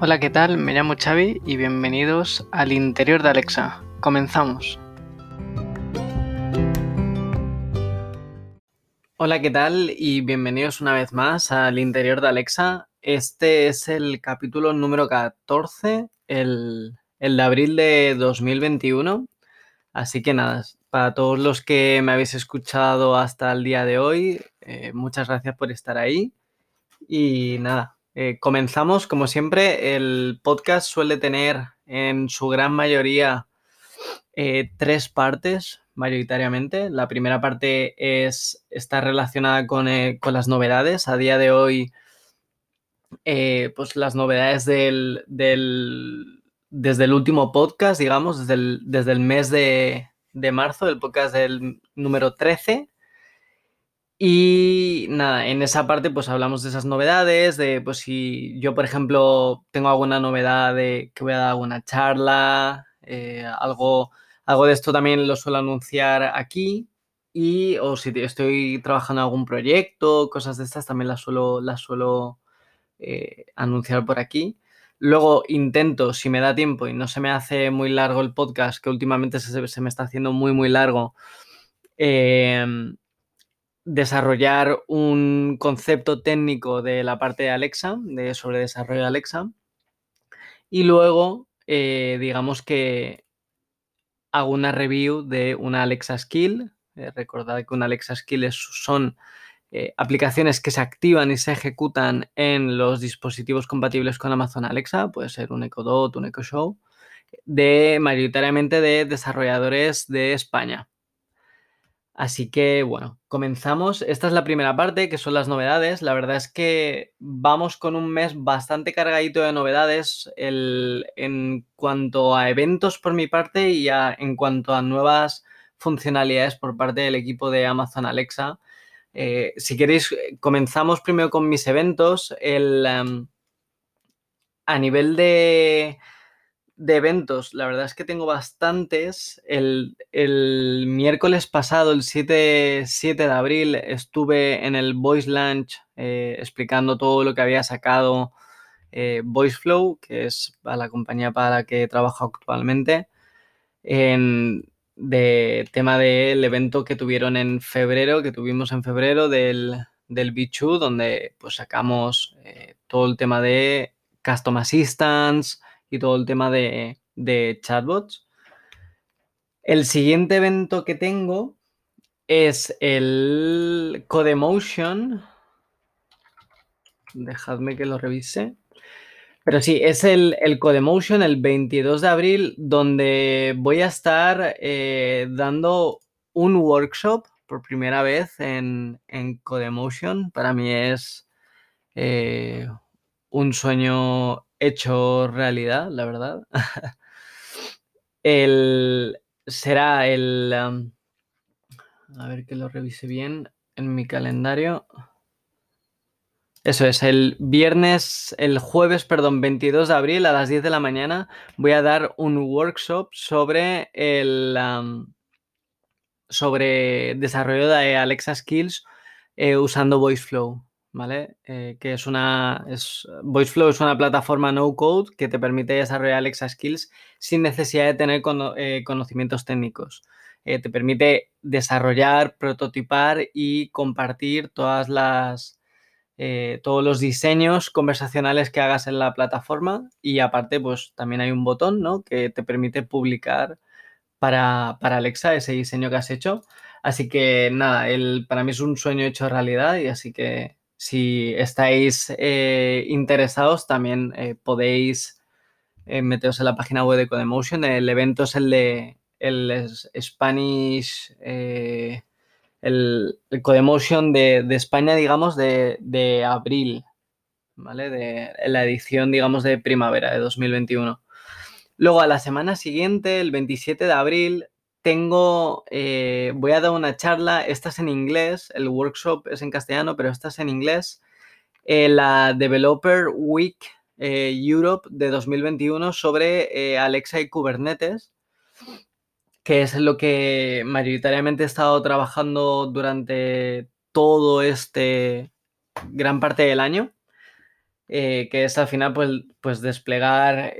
Hola, ¿qué tal? Me llamo Xavi y bienvenidos al interior de Alexa. Comenzamos. Hola, ¿qué tal? Y bienvenidos una vez más al interior de Alexa. Este es el capítulo número 14, el, de abril de 2021. Así que nada, para todos los que me habéis escuchado hasta el día de hoy, eh, muchas gracias por estar ahí. Y nada, eh, comenzamos, como siempre, el podcast suele tener en su gran mayoría eh, tres partes, mayoritariamente. La primera parte es, está relacionada eh, con, las novedades. A día de hoy, pues las novedades del, desde el último podcast, digamos, desde el, desde el mes de, de marzo, el podcast del número 13 y nada, en esa parte pues hablamos de esas novedades, de pues si yo por ejemplo tengo alguna novedad de que voy a dar alguna charla, eh, algo, algo de esto también lo suelo anunciar aquí y o si estoy trabajando en algún proyecto, cosas de estas también las suelo, las suelo eh, anunciar por aquí. Luego intento, si me da tiempo y no se me hace muy largo el podcast, que últimamente se, se me está haciendo muy, muy largo, eh, desarrollar un concepto técnico de la parte de Alexa, de sobre desarrollo de Alexa. Y luego, eh, digamos que hago una review de una Alexa Skill. Eh, recordad que una Alexa Skill son eh, aplicaciones que se activan y se ejecutan en los dispositivos compatibles con Amazon Alexa, puede ser un Echo Dot, un Echo Show, de mayoritariamente de desarrolladores de España. Así que bueno, comenzamos. Esta es la primera parte, que son las novedades. La verdad es que vamos con un mes bastante cargadito de novedades en cuanto a eventos por mi parte y en cuanto a nuevas funcionalidades por parte del equipo de Amazon Alexa. Eh, si queréis, comenzamos primero con mis eventos. Em, a nivel de de eventos, la verdad es que tengo bastantes. El, miércoles pasado, el 7, 7, de abril, estuve en el Voice Launch eh, explicando todo lo que había sacado eh, VoiceFlow, que es la compañía para la que trabajo actualmente, en, de tema del evento que tuvieron en febrero, que tuvimos en febrero del, del B2, donde pues sacamos eh, todo el tema de Custom Assistance, y todo el tema de, chatbots. El siguiente evento que tengo es el Codemotion. Dejadme que lo revise. Pero sí, es el, el Codemotion el 22 de abril, donde voy a estar eh, dando un workshop por primera vez en, en Codemotion. Para mí es eh, un sueño hecho realidad, la verdad. el, será el... a ver que lo revise bien en mi calendario. Eso es, el viernes, el jueves, perdón, 22 de abril a las 10 de la mañana voy a dar un workshop sobre el... sobre desarrollo de Alexa Skills eh, usando VoiceFlow. ¿Vale? Eh, que es una. Es, VoiceFlow es una plataforma no code que te permite desarrollar Alexa Skills sin necesidad de tener eh, conocimientos técnicos. Eh, te permite desarrollar, prototipar y compartir todas las. todos los diseños conversacionales que hagas en la plataforma y aparte pues también hay un botón ¿no? que te permite publicar para, para Alexa ese diseño que has hecho. Así que nada, el, para mí es un sueño hecho realidad y así que si estáis eh, interesados, también eh, podéis eh, meteros en la página web de Codemotion. El evento es el de el Spanish, el, Codemotion de, España, digamos, de, abril, ¿vale? De la edición, digamos, de primavera de 2021. Luego, a la semana siguiente, el 27 de abril, tengo, eh, voy a dar una charla, esta es en inglés, el workshop es en castellano, pero esta es en inglés, eh, la Developer Week eh, Europe de 2021 sobre Alexa y Kubernetes, que es lo que mayoritariamente he estado trabajando durante todo este gran parte del año. que es al final pues, pues desplegar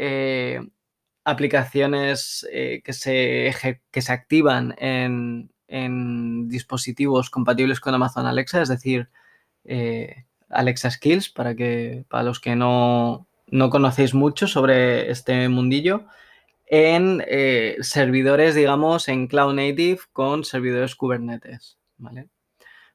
aplicaciones que, se, que se activan en, en dispositivos compatibles con Amazon Alexa, es decir, eh, Alexa Skills, para, que, para los que no, conocéis mucho sobre este mundillo, en eh, servidores, digamos, en Cloud Native con servidores Kubernetes, ¿vale?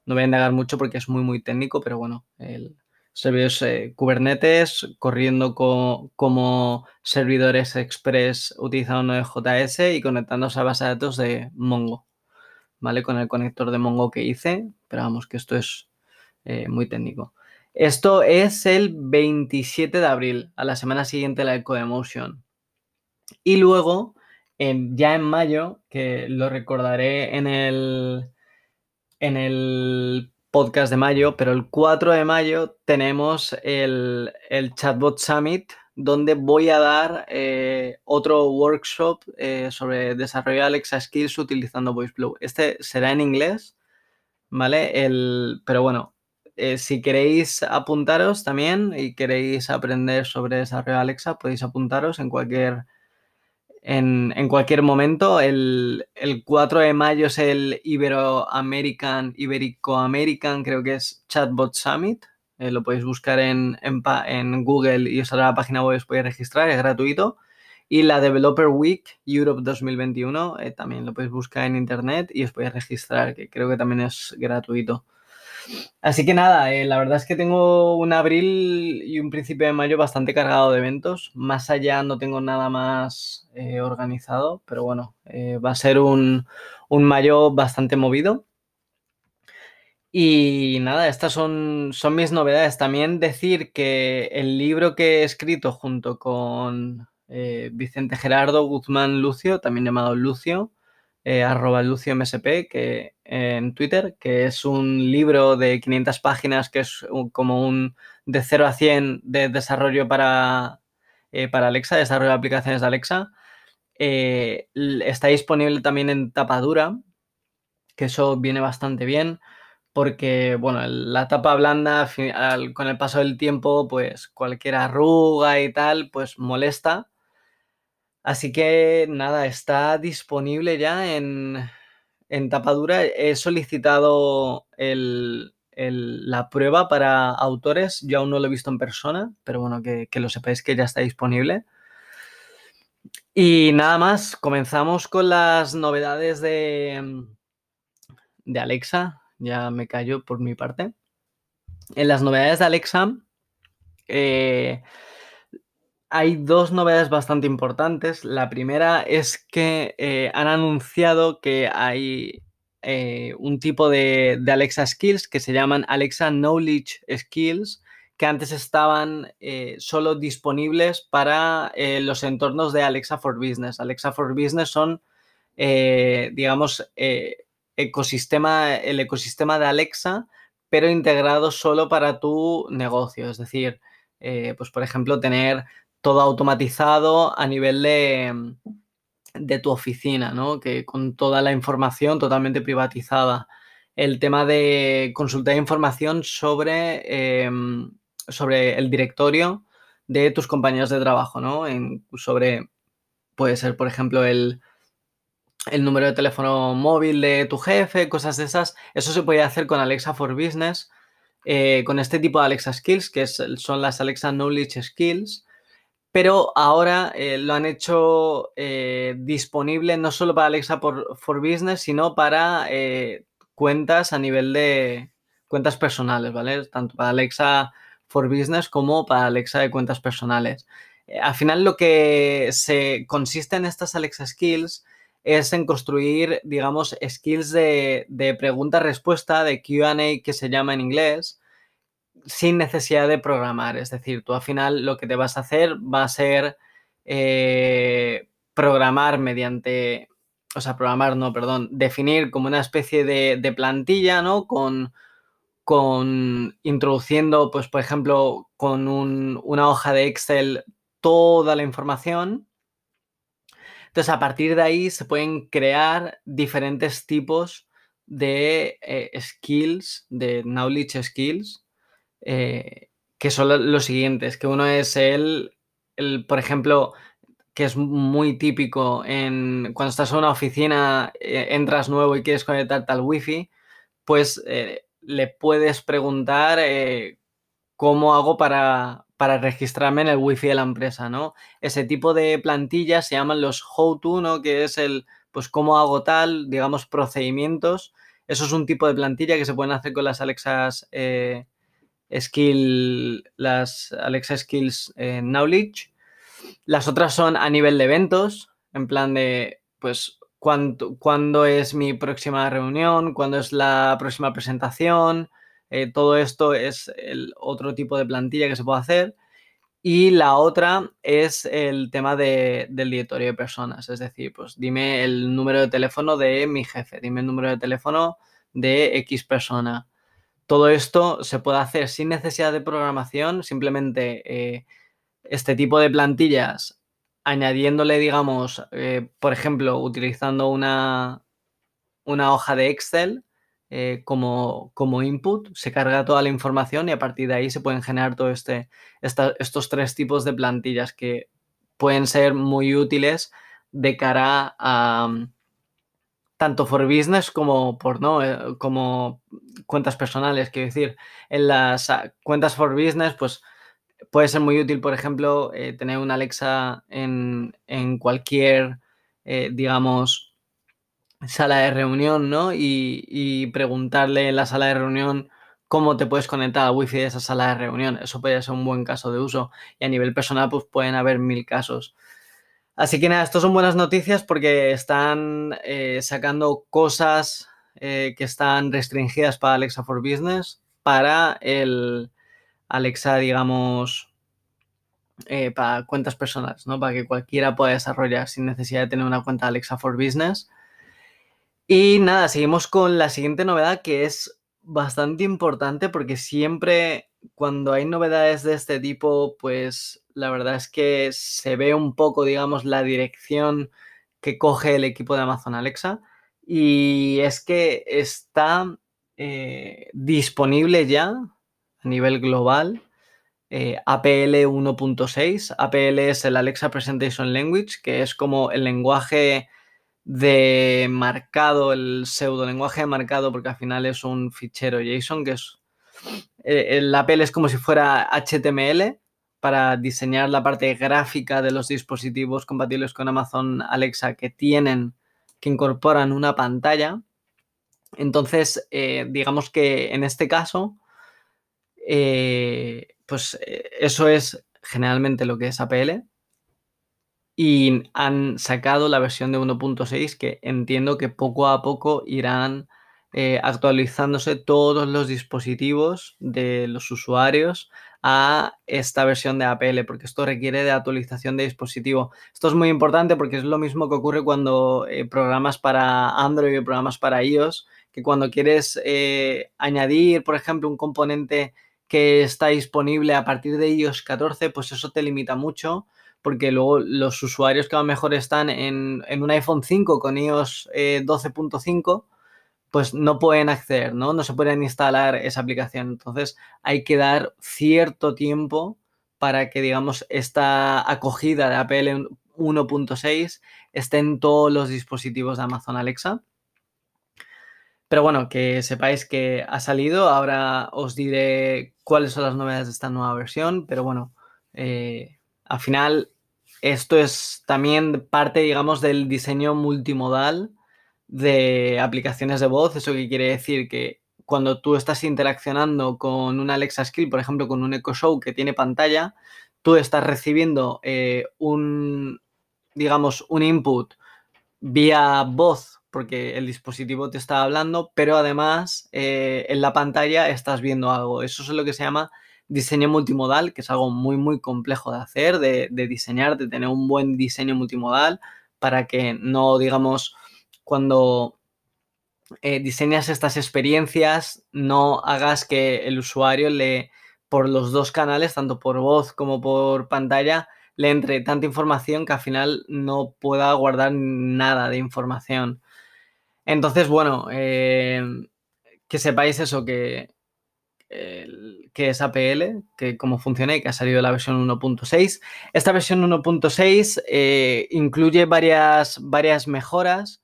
No voy a indagar mucho porque es muy, muy técnico, pero bueno, el servidores Kubernetes corriendo como servidores Express utilizando Node.js y conectándose a base de datos de Mongo. ¿vale? Con el conector de Mongo que hice, pero vamos, que esto es eh, muy técnico. Esto es el 27 de abril, a la semana siguiente la Ecoemotion. Y luego, ya en mayo, que lo recordaré en el, en el podcast de mayo, pero el 4 de mayo tenemos el, el Chatbot Summit donde voy a dar eh, otro workshop eh, sobre desarrollo Alexa Skills utilizando VoiceBlue. Este será en inglés, ¿vale? El, pero bueno, eh, si queréis apuntaros también y queréis aprender sobre desarrollo Alexa, podéis apuntaros en cualquier, en, cualquier momento. El, el, 4 de mayo es el Iberoamerican, Iberico-American, creo que es Chatbot Summit, eh, lo podéis buscar en, en, Google y os saldrá la página web, os podéis registrar, es gratuito. Y la Developer Week Europe 2021 eh, también lo podéis buscar en internet y os podéis registrar, que creo que también es gratuito. Así que nada, eh, la verdad es que tengo un abril y un principio de mayo bastante cargado de eventos. Más allá no tengo nada más organizado, pero bueno, va a ser un, un mayo bastante movido. Y nada, estas son, son mis novedades. También decir que el libro que he escrito junto con eh, Vicente Gerardo Guzmán Lucio, también llamado Lucio, eh, arroba Lucio MSP, que, en Twitter, que es un libro de 500 páginas que es como un de 0 a 100 de desarrollo para, eh, para Alexa, desarrollo de aplicaciones de Alexa. está disponible también en tapadura, que eso viene bastante bien porque, bueno, la tapa blanda con el paso del tiempo, pues cualquier arruga y tal, pues molesta. Así que nada, está disponible ya en, en tapa dura. He solicitado la prueba para autores. Yo aún no lo he visto en persona, pero bueno, que, que lo sepáis que ya está disponible. Y nada más, comenzamos con las novedades de, de Alexa ya me callo por mi parte. En las novedades de Alexa eh, hay dos novedades bastante importantes. La primera es que eh, han anunciado que hay eh, un tipo de, Alexa Skills que se llaman Alexa Knowledge Skills, que antes estaban solo disponibles para los entornos de Alexa for Business. Alexa for Business son, digamos, ecosistema, el ecosistema de Alexa, pero integrado solo para tu negocio. Es decir, eh, pues por ejemplo, tener todo automatizado a nivel de, de, tu oficina, ¿no? Que con toda la información totalmente privatizada. El tema de consultar información sobre, em, sobre el directorio de tus compañeros de trabajo, ¿no? Sobre, puede ser, por ejemplo, el, el número de teléfono móvil de tu jefe, cosas de esas. Eso se puede hacer con Alexa for Business, eh, con este tipo de Alexa Skills, que son las Alexa Knowledge Skills. Pero ahora eh, lo han hecho eh, disponible no solo para Alexa for, Business, sino para cuentas a nivel de cuentas personales, ¿vale? Tanto para Alexa for Business como para Alexa de cuentas personales. al final lo que se consiste en estas Alexa Skills es en construir, digamos, skills de, pregunta-respuesta, de QA que se llama en inglés, sin necesidad de programar. Es decir, tú al final lo que te vas a hacer va a ser eh, programar mediante, o sea, programar, no, perdón, definir como una especie de, plantilla, ¿no? Con, con introduciendo, pues, por ejemplo, con una hoja de Excel toda la información entonces, a partir de ahí se pueden crear diferentes tipos de eh, skills, de knowledge skills, eh, que son los siguientes, que uno es el, el, por ejemplo, que es muy típico en cuando estás en una oficina, eh, entras nuevo y quieres conectarte al wifi, pues eh, le puedes preguntar cómo hago para, para, registrarme en el wifi de la empresa, ¿no? Ese tipo de plantillas se llaman los how-to, ¿no? Que es el, pues cómo hago tal, digamos, procedimientos. Eso es un tipo de plantilla que se pueden hacer con las Alexas Skill, las Alexa Skills Knowledge las otras son a nivel de eventos, en plan de, pues, cuándo, es mi próxima reunión, cuándo es la próxima presentación. Eh, todo esto es otro tipo de plantilla que se puede hacer. Y la otra es el tema del directorio de personas. Es decir, pues dime el número de teléfono de mi jefe, dime el número de teléfono de X persona. Todo esto se puede hacer sin necesidad de programación, simplemente eh, este tipo de plantillas, añadiéndole, digamos, eh, por ejemplo, utilizando una, una hoja de Excel eh, como, como, input, se carga toda la información y a partir de ahí se pueden generar todos este, estos tres tipos de plantillas que pueden ser muy útiles de cara a tanto for business como por no eh, como cuentas personales quiero decir en las ah, cuentas for business pues puede ser muy útil, por ejemplo, eh, tener una Alexa en, cualquier, eh, digamos, sala de reunión, ¿no? Y, preguntarle en la sala de reunión cómo te puedes conectar al wifi de esa sala de reunión. Eso puede ser un buen caso de uso. Y a nivel personal, pues pueden haber mil casos. Así que nada, esto son buenas noticias porque están eh, sacando cosas que están restringidas para Alexa for Business para el, Alexa, digamos, eh, para cuentas personales, ¿no? Para que cualquiera pueda desarrollar sin necesidad de tener una cuenta Alexa for Business. Y nada, seguimos con la siguiente novedad que es bastante importante porque siempre cuando hay novedades de este tipo, pues la verdad es que se ve un poco, digamos, la dirección que coge el equipo de Amazon Alexa. Y es que está eh, disponible ya a nivel global. Eh, APL 1.6. APL es el Alexa Presentation Language, que es como el lenguaje de marcado, el pseudo lenguaje de marcado, porque al final es un fichero JSON, que es. Eh, el APL es como si fuera HTML para diseñar la parte gráfica de los dispositivos compatibles con Amazon Alexa que tienen, que incorporan una pantalla. Entonces, eh, digamos que en este caso, eh, pues eh, eso es generalmente lo que es APL. Y han sacado la versión de 1.6 que entiendo que poco a poco irán eh, actualizándose todos los dispositivos de los usuarios a esta versión de APL, porque esto requiere de actualización de dispositivo. Esto es muy importante porque es lo mismo que ocurre cuando programas para Android o programas para iOS, que cuando quieres añadir, por ejemplo, un componente que está disponible a partir de iOS 14, pues eso te limita mucho, porque luego los usuarios que a lo mejor están en, un iPhone 5 con iOS 12.5, eh, pues no pueden acceder, ¿no? No se pueden instalar esa aplicación. Entonces hay que dar cierto tiempo para que, digamos, esta acogida de Apple 1.6 esté en todos los dispositivos de Amazon Alexa. Pero bueno, que sepáis que ha salido. Ahora os diré cuáles son las novedades de esta nueva versión. Pero bueno, eh, al final esto es también parte, digamos, del diseño multimodal de aplicaciones de voz. Eso que quiere decir que cuando tú estás interaccionando con una Alexa Skill, por ejemplo, con un Echo Show que tiene pantalla, tú estás recibiendo eh, un, digamos, un input vía voz porque el dispositivo te está hablando, pero además eh, en la pantalla estás viendo algo. Eso es lo que se llama diseño multimodal, que es algo muy, muy complejo de hacer, de, diseñar, de tener un buen diseño multimodal para que no, digamos, cuando eh, diseñas estas experiencias, no hagas que el usuario le, por los dos canales, tanto por voz como por pantalla, le entre tanta información que al final no pueda guardar nada de información. Entonces, bueno, eh, que sepáis eso, que que es APL, que cómo funciona y que ha salido la versión 1.6. Esta versión 1.6 eh, incluye varias, varias mejoras.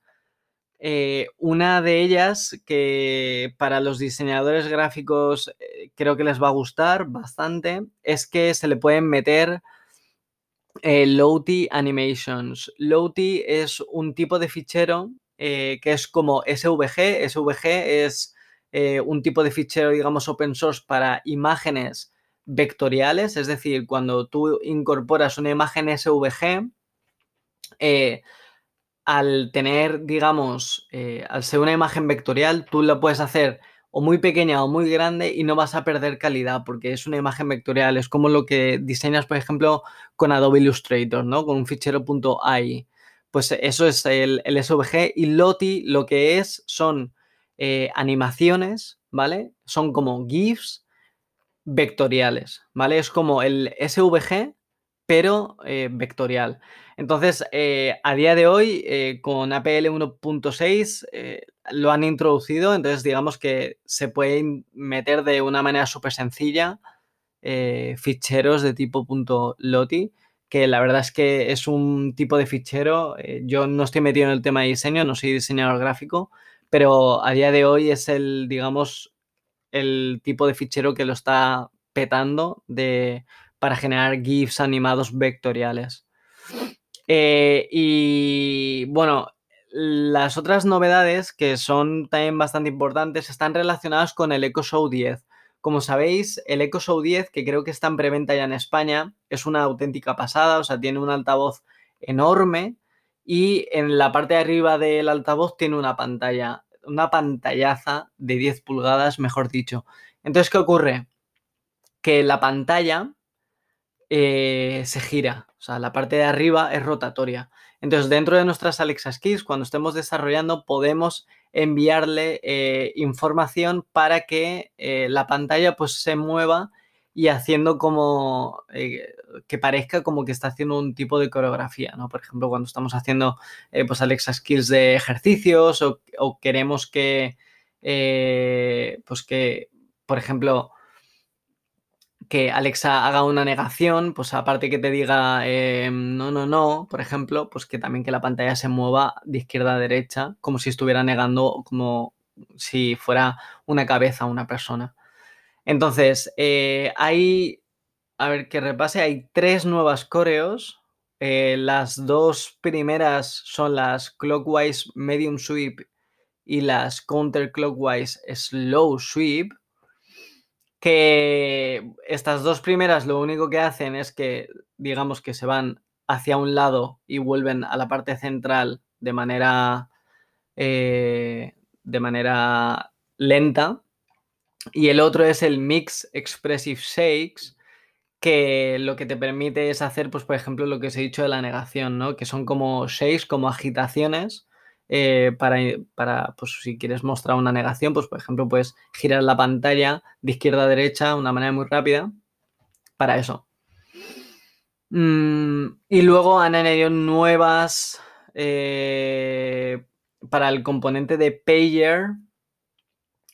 Eh, una de ellas que para los diseñadores gráficos eh, creo que les va a gustar bastante es que se le pueden meter Lowty Animations. Lowty es un tipo de fichero que es como SVG. SVG es eh, un tipo de fichero, digamos, open source para imágenes vectoriales, es decir, cuando tú incorporas una imagen SVG, eh, al tener, digamos, eh, al ser una imagen vectorial, tú la puedes hacer o muy pequeña o muy grande y no vas a perder calidad porque es una imagen vectorial. Es como lo que diseñas, por ejemplo, con Adobe Illustrator, ¿no? Con un fichero .ai. Pues eso es el, SVG y Lottie lo que es son eh, animaciones, ¿vale? Son como GIFs vectoriales, ¿vale? Es como el SVG, pero eh, vectorial. Entonces, eh, a día de hoy, con APL 1.6 lo han introducido, entonces digamos que se pueden meter de una manera súper sencilla ficheros de tipo .loti, que la verdad es que es un tipo de fichero, yo no estoy metido en el tema de diseño, no soy diseñador gráfico, pero a día de hoy es el, digamos, el tipo de fichero que lo está petando de, para generar GIFs animados vectoriales. Eh, y bueno, las otras novedades que son también bastante importantes están relacionadas con el Echo Show 10. Como sabéis, el Echo Show 10, que creo que está en preventa ya en España, es una auténtica pasada, o sea, tiene un altavoz enorme y en la parte de arriba del altavoz tiene una pantalla, una pantallaza de 10 pulgadas, mejor dicho. Entonces, ¿qué ocurre? Que la pantalla eh, se gira, o sea, la parte de arriba es rotatoria. Entonces, dentro de nuestras Alexa Skills, cuando estemos desarrollando, podemos enviarle eh, información para que eh, la pantalla pues se mueva y haciendo como que parezca como que está haciendo un tipo de coreografía, ¿no? Por ejemplo, cuando estamos haciendo pues Alexa Skills de ejercicios o, queremos que, pues que, por ejemplo, que Alexa haga una negación, pues aparte que te diga no, no, no, por ejemplo, pues que también que la pantalla se mueva de izquierda a derecha, como si estuviera negando, como si fuera una cabeza una persona. Entonces, eh, hay, a ver que repase, hay tres nuevas coreos. Eh, las dos primeras son las Clockwise Medium Sweep y las Counterclockwise Slow Sweep. Que estas dos primeras lo único que hacen es que, digamos que se van hacia un lado y vuelven a la parte central de manera, eh, de manera lenta. Y el otro es el Mix Expressive Shakes, que lo que te permite es hacer, pues, por ejemplo, lo que os he dicho de la negación, ¿no? Que son como shakes, como agitaciones, eh, para, para, pues, si quieres mostrar una negación, pues, por ejemplo, puedes girar la pantalla de izquierda a derecha de una manera muy rápida para eso. Mm, y luego han añadido nuevas eh, para el componente de Pager,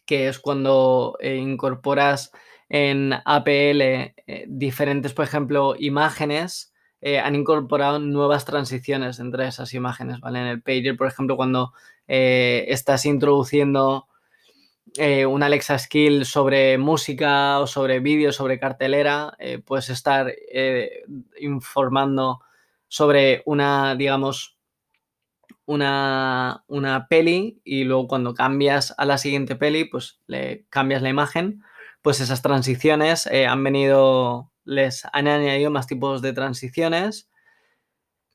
que es cuando eh, incorporas en APL diferentes, por ejemplo, imágenes, eh, han incorporado nuevas transiciones entre esas imágenes, ¿vale? En el Pager, por ejemplo, cuando estás introduciendo una Alexa Skill sobre música o sobre vídeo, sobre cartelera, puedes estar informando sobre una, digamos, una, peli y luego cuando cambias a la siguiente peli, pues le cambias la imagen, pues esas transiciones eh, han venido, les han añadido más tipos de transiciones.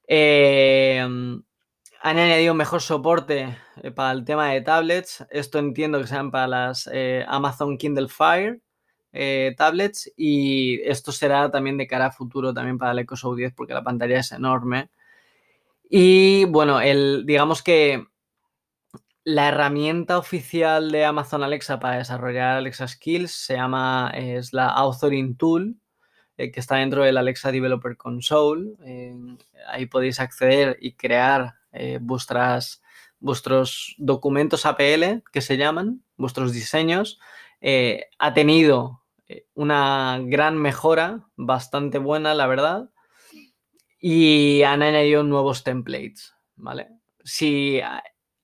Eh, han añadido mejor soporte eh, para el tema de tablets. Esto entiendo que sean para las Amazon Kindle Fire tablets y esto será también de cara a futuro también para el Echo Show 10 porque la pantalla es enorme y bueno, el, digamos que la herramienta oficial de Amazon Alexa para desarrollar Alexa Skills se llama, es la Authoring Tool, eh, que está dentro del Alexa Developer Console. ahí podéis acceder y crear eh, vuestros documentos APL, que se llaman, vuestros diseños. eh, ha tenido eh, una gran mejora, bastante buena, la verdad, y han añadido nuevos templates, ¿vale? Si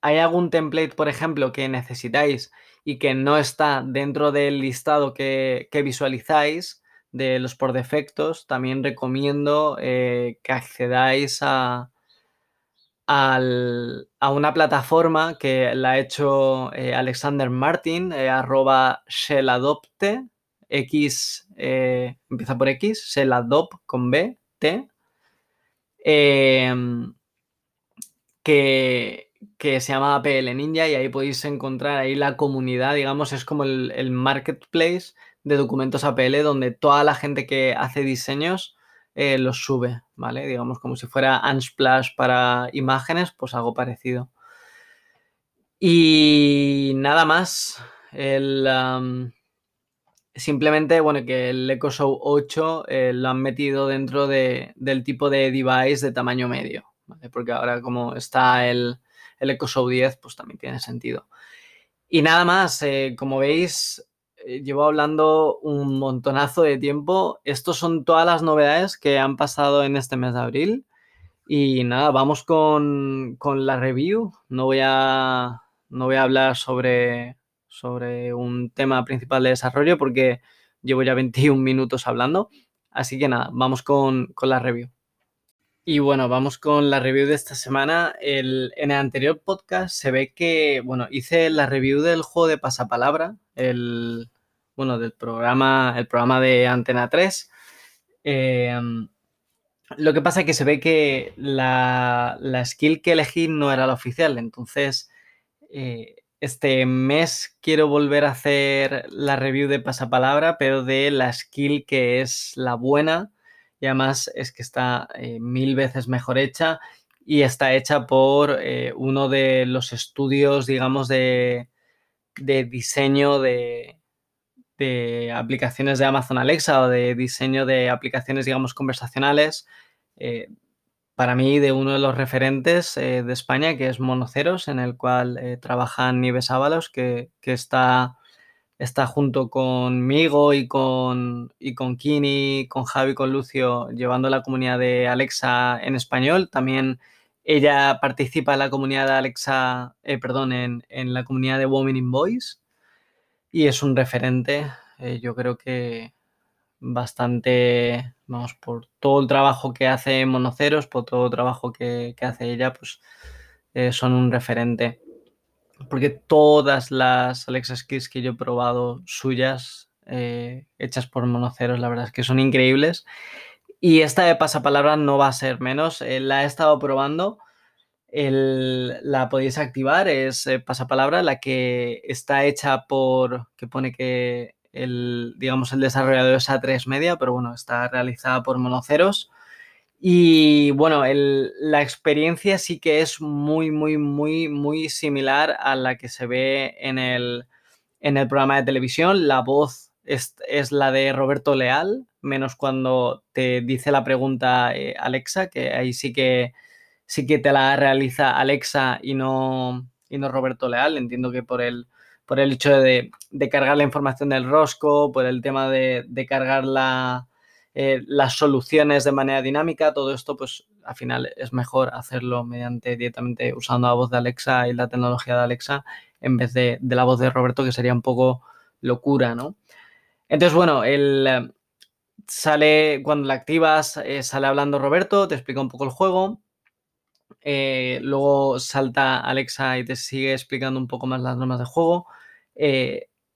hay algún template, por ejemplo, que necesitáis y que no está dentro del listado que, visualizáis de los por defectos, también recomiendo eh, que accedáis a, a una plataforma que la ha hecho eh, Alexander Martin, eh, arroba shelladopte, X, empieza por X, shelladop con B, T, em, que, que se llama PL Ninja y ahí podéis encontrar ahí la comunidad, digamos, es como el, marketplace de documentos APL donde toda la gente que hace diseños eh, los sube, ¿vale? Digamos como si fuera Unsplash para imágenes, pues algo parecido. Y nada más, el, simplemente, bueno, que el Echo Show 8 eh, lo han metido dentro de, del tipo de device de tamaño medio, ¿vale? Porque ahora como está el, el Echo Show 10, pues también tiene sentido. Y nada más, eh, como veis, eh, llevo hablando un montonazo de tiempo. Estos son todas las novedades que han pasado en este mes de abril. Y nada, vamos con, con la review. No voy a, no voy a hablar sobre, sobre un tema principal de desarrollo porque llevo ya 21 minutos hablando. Así que nada, vamos con, con la review. Y bueno, vamos con la review de esta semana. en el anterior podcast se ve que, bueno, hice la review del juego de pasapalabra, el, bueno, del programa, el programa de Antena 3. Em, lo que pasa es que se ve que la, skill que elegí no era la oficial, entonces eh, este mes quiero volver a hacer la review de pasapalabra, pero de la skill que es la buena y además es que está eh, mil veces mejor hecha y está hecha por eh, uno de los estudios, digamos, de, diseño de, aplicaciones de Amazon Alexa o de diseño de aplicaciones, digamos, conversacionales. Eh, para mí, de uno de los referentes de España, que es Monoceros, en el cual trabajan Nives Ábalos, que, que está está junto conmigo y con, y con Kini, con Javi, con Lucio, llevando la comunidad de Alexa en español. También ella participa en la comunidad de Alexa, eh, perdón, en, la comunidad de Women in Voice y es un referente, eh, yo creo que bastante, vamos, por todo el trabajo que hace Monoceros, por todo el trabajo que, hace ella, pues eh, son un referente porque todas las Alexa Skills que yo he probado suyas, eh, hechas por monoceros, la verdad es que son increíbles. Y esta de pasapalabra no va a ser menos. Eh, la he estado probando. la podéis activar, es eh, pasapalabra, la que está hecha por, que pone que el, digamos, el desarrollador es A3 Media, pero bueno, está realizada por monoceros. Y bueno, la experiencia sí que es muy, muy, muy, muy similar a la que se ve en el, programa de televisión. La voz es, la de Roberto Leal, menos cuando te dice la pregunta eh, Alexa, que ahí sí que, sí que te la realiza Alexa y no, y no Roberto Leal. Entiendo que por el, por el hecho de, cargar la información del rosco, por el tema de cargar la eh, las soluciones de manera dinámica, todo esto pues al final es mejor hacerlo mediante directamente usando la voz de Alexa y la tecnología de Alexa en vez de, la voz de Roberto que sería un poco locura, ¿no? Entonces, bueno, el, eh, sale, cuando la activas, eh, sale hablando Roberto, te explica un poco el juego. luego salta Alexa y te sigue explicando un poco más las normas de juego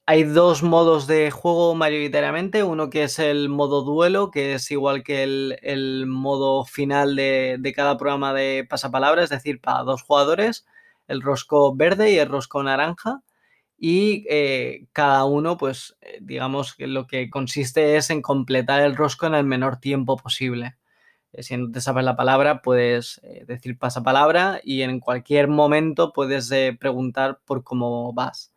hay dos modos de juego mayoritariamente. Uno que es el modo duelo, que es igual que el, modo final de, cada programa de pasapalabra, es decir, para dos jugadores, el rosco verde y el rosco naranja. Y eh, cada uno, pues, eh, digamos que lo que consiste es en completar el rosco en el menor tiempo posible. Eh, si no te sabes la palabra, puedes decir pasapalabra y en cualquier momento puedes preguntar por cómo vas.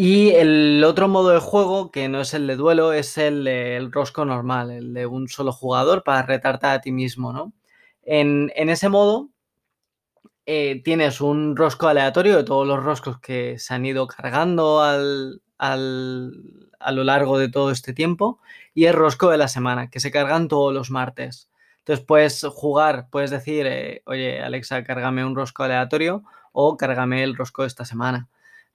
Y el otro modo de juego, que no es el de duelo, es el, rosco normal, el de un solo jugador para retarte a ti mismo, ¿no? En, ese modo eh, tienes un rosco aleatorio de todos los roscos que se han ido cargando al, a lo largo de todo este tiempo y el rosco de la semana, que se cargan todos los martes. Entonces puedes jugar, puedes decir, eh, oye Alexa, cárgame un rosco aleatorio o cárgame el rosco de esta semana.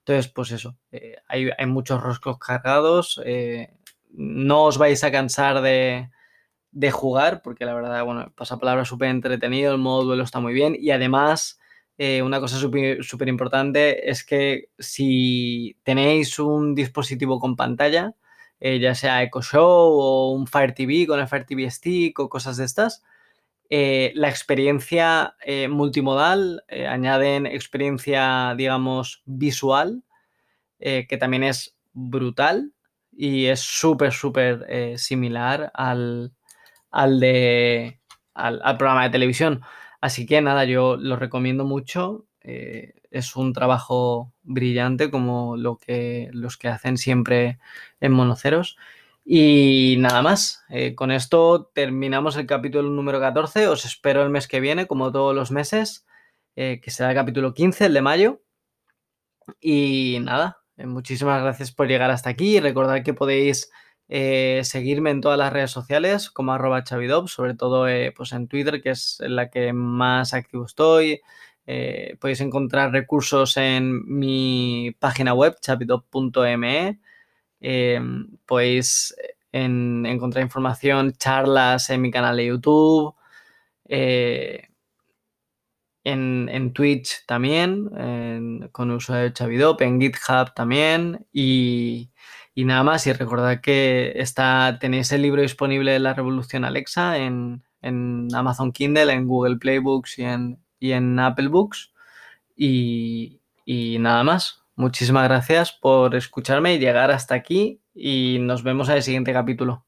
Entonces, pues eso, eh, hay, muchos roscos cargados. Eh, no os vais a cansar de, de, jugar, porque la verdad, bueno, pasapalabra súper entretenido, el modo duelo está muy bien y además eh, una cosa súper importante es que si tenéis un dispositivo con pantalla, ya sea Echo Show o un Fire TV con el Fire TV Stick o cosas de estas, eh, la experiencia multimodal, añaden experiencia, digamos, visual, que también es brutal y es súper, súper similar al, al, de, al programa de televisión. Así que nada, yo lo recomiendo mucho. Eh, es un trabajo brillante como lo que, los que hacen siempre en Monoceros. Y nada más, eh, con esto terminamos el capítulo número 14. Os espero el mes que viene, como todos los meses, eh, que será el capítulo 15, el de mayo. Y nada, muchísimas gracias por llegar hasta aquí. Recordad que podéis eh, seguirme en todas las redes sociales como arroba chavidop, sobre todo eh, pues en Twitter, que es la que más activo estoy. Eh, podéis encontrar recursos en mi página web, chavidop.me. podéis encontrar información, charlas en mi canal de YouTube. En, Twitch también, con uso de Chavidop, en GitHub también y, nada más, y recordad que está, tenéis el libro disponible de la Revolución Alexa en, Amazon Kindle, en Google Play Books y en, y en Apple Books. Y nada más. Muchísimas gracias por escucharme y llegar hasta aquí y nos vemos en el siguiente capítulo.